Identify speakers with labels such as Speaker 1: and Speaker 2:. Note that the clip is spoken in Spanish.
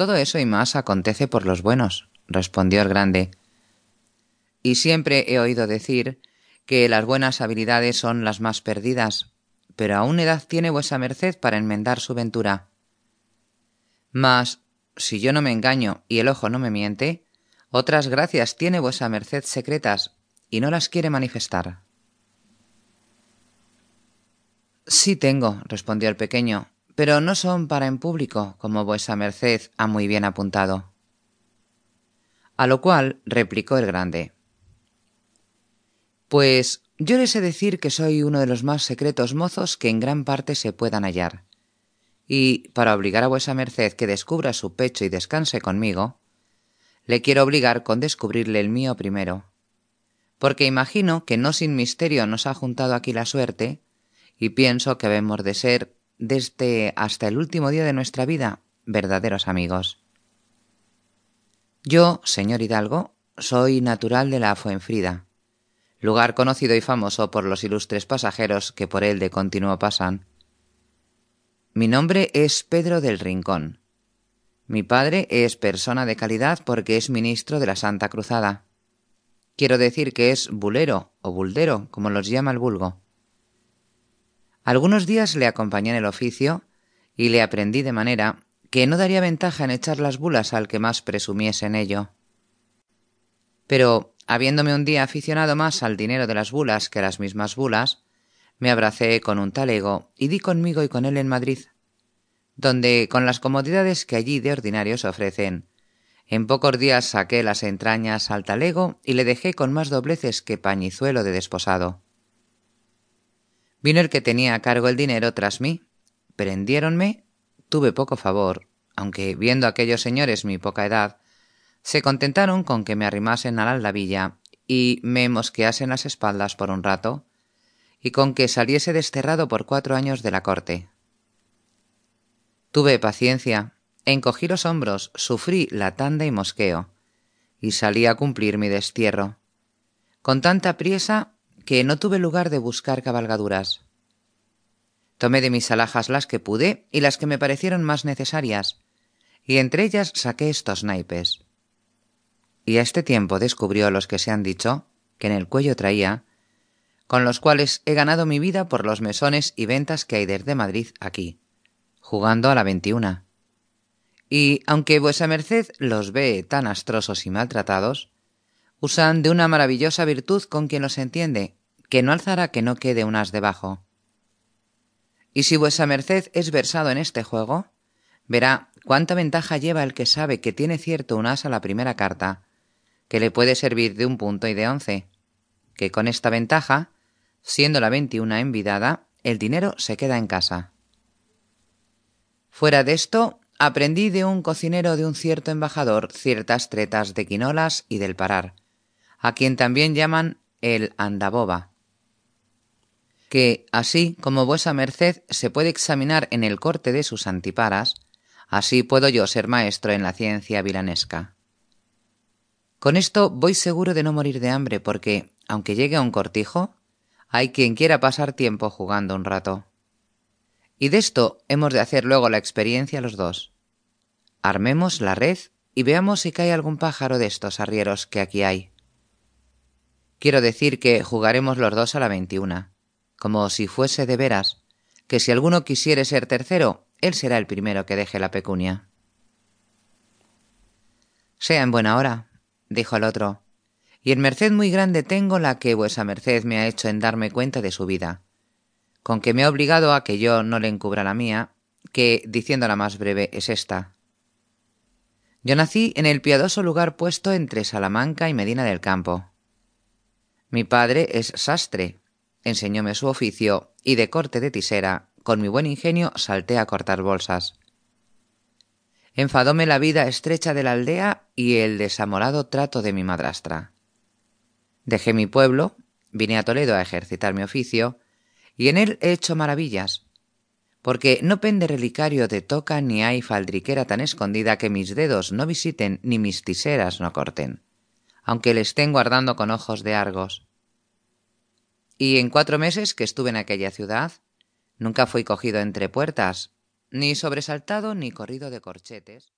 Speaker 1: Todo eso y más acontece por los buenos, respondió el grande. Y siempre he oído decir que las buenas habilidades son las más perdidas, pero aún edad tiene vuesa merced para enmendar su ventura. Mas, si yo no me engaño y el ojo no me miente, otras gracias tiene vuesa merced secretas y no las quiere manifestar. Sí tengo, respondió el pequeño, pero no son para en público, como vuesa merced ha muy bien apuntado. A lo cual replicó el grande. Pues yo les sé decir que soy uno de los más secretos mozos que en gran parte se puedan hallar. Y, para obligar a vuesa merced que descubra su pecho y descanse conmigo, le quiero obligar con descubrirle el mío primero. Porque imagino que no sin misterio nos ha juntado aquí la suerte, y pienso que debemos de ser, desde hasta el último día de nuestra vida, verdaderos amigos. Yo, señor Hidalgo, soy natural de la Fuenfrida, lugar conocido y famoso por los ilustres pasajeros que por él de continuo pasan. Mi nombre es Pedro del Rincón. Mi padre es persona de calidad porque es ministro de la Santa Cruzada. Quiero decir que es bulero o buldero, como los llama el vulgo. Algunos días le acompañé en el oficio y le aprendí de manera que no daría ventaja en echar las bulas al que más presumiese en ello. Pero, habiéndome un día aficionado más al dinero de las bulas que a las mismas bulas, me abracé con un talego y di conmigo y con él en Madrid, donde, con las comodidades que allí de ordinario se ofrecen, en pocos días saqué las entrañas al talego y le dejé con más dobleces que pañizuelo de desposado. Vino el que tenía a cargo el dinero tras mí. Prendiéronme, tuve poco favor, aunque viendo aquellos señores mi poca edad, se contentaron con que me arrimasen a la aldabilla y me mosqueasen las espaldas por un rato, y con que saliese desterrado por cuatro años de la corte. Tuve paciencia, encogí los hombros, sufrí la tanda y mosqueo, y salí a cumplir mi destierro, con tanta priesa que no tuve lugar de buscar cabalgaduras. Tomé de mis alhajas las que pude y las que me parecieron más necesarias, y entre ellas saqué estos naipes. Y a este tiempo descubrió los que se han dicho, que en el cuello traía, con los cuales he ganado mi vida por los mesones y ventas que hay desde Madrid aquí, jugando a la veintiuna. Y aunque vuesa merced los ve tan astrosos y maltratados, usan de una maravillosa virtud con quien los entiende, que no alzará que no quede un as debajo. Y si vuesa merced es versado en este juego, verá cuánta ventaja lleva el que sabe que tiene cierto un as a la primera carta, que le puede servir de un punto y de once, que con esta ventaja, siendo la veintiuna envidada, el dinero se queda en casa. Fuera de esto, aprendí de un cocinero de un cierto embajador ciertas tretas de quinolas y del parar, a quien también llaman el andaboba, que, así como vuesa merced se puede examinar en el corte de sus antiparas, así puedo yo ser maestro en la ciencia vilanesca. Con esto voy seguro de no morir de hambre, porque, aunque llegue a un cortijo, hay quien quiera pasar tiempo jugando un rato. Y de esto hemos de hacer luego la experiencia los dos. Armemos la red y veamos si cae algún pájaro de estos arrieros que aquí hay. Quiero decir que jugaremos los dos a la veintiuna como si fuese de veras, que si alguno quisiere ser tercero, él será el primero que deje la pecunia. Sea en buena hora, dijo el otro, y en merced muy grande tengo la que vuesa merced me ha hecho en darme cuenta de su vida, con que me ha obligado a que yo no le encubra la mía, que, diciéndola más breve, es esta. Yo nací en el piadoso lugar puesto entre Salamanca y Medina del Campo. Mi padre es sastre, enseñóme su oficio y de corte de tisera, con mi buen ingenio salté a cortar bolsas. Enfadóme la vida estrecha de la aldea y el desamorado trato de mi madrastra. Dejé mi pueblo, vine a Toledo a ejercitar mi oficio, y en él he hecho maravillas, porque no pende relicario de toca ni hay faldriquera tan escondida que mis dedos no visiten ni mis tiseras no corten, aunque les tengo ardando con ojos de argos. Y en cuatro meses que estuve en aquella ciudad, nunca fui cogido entre puertas, ni sobresaltado ni corrido de corchetes.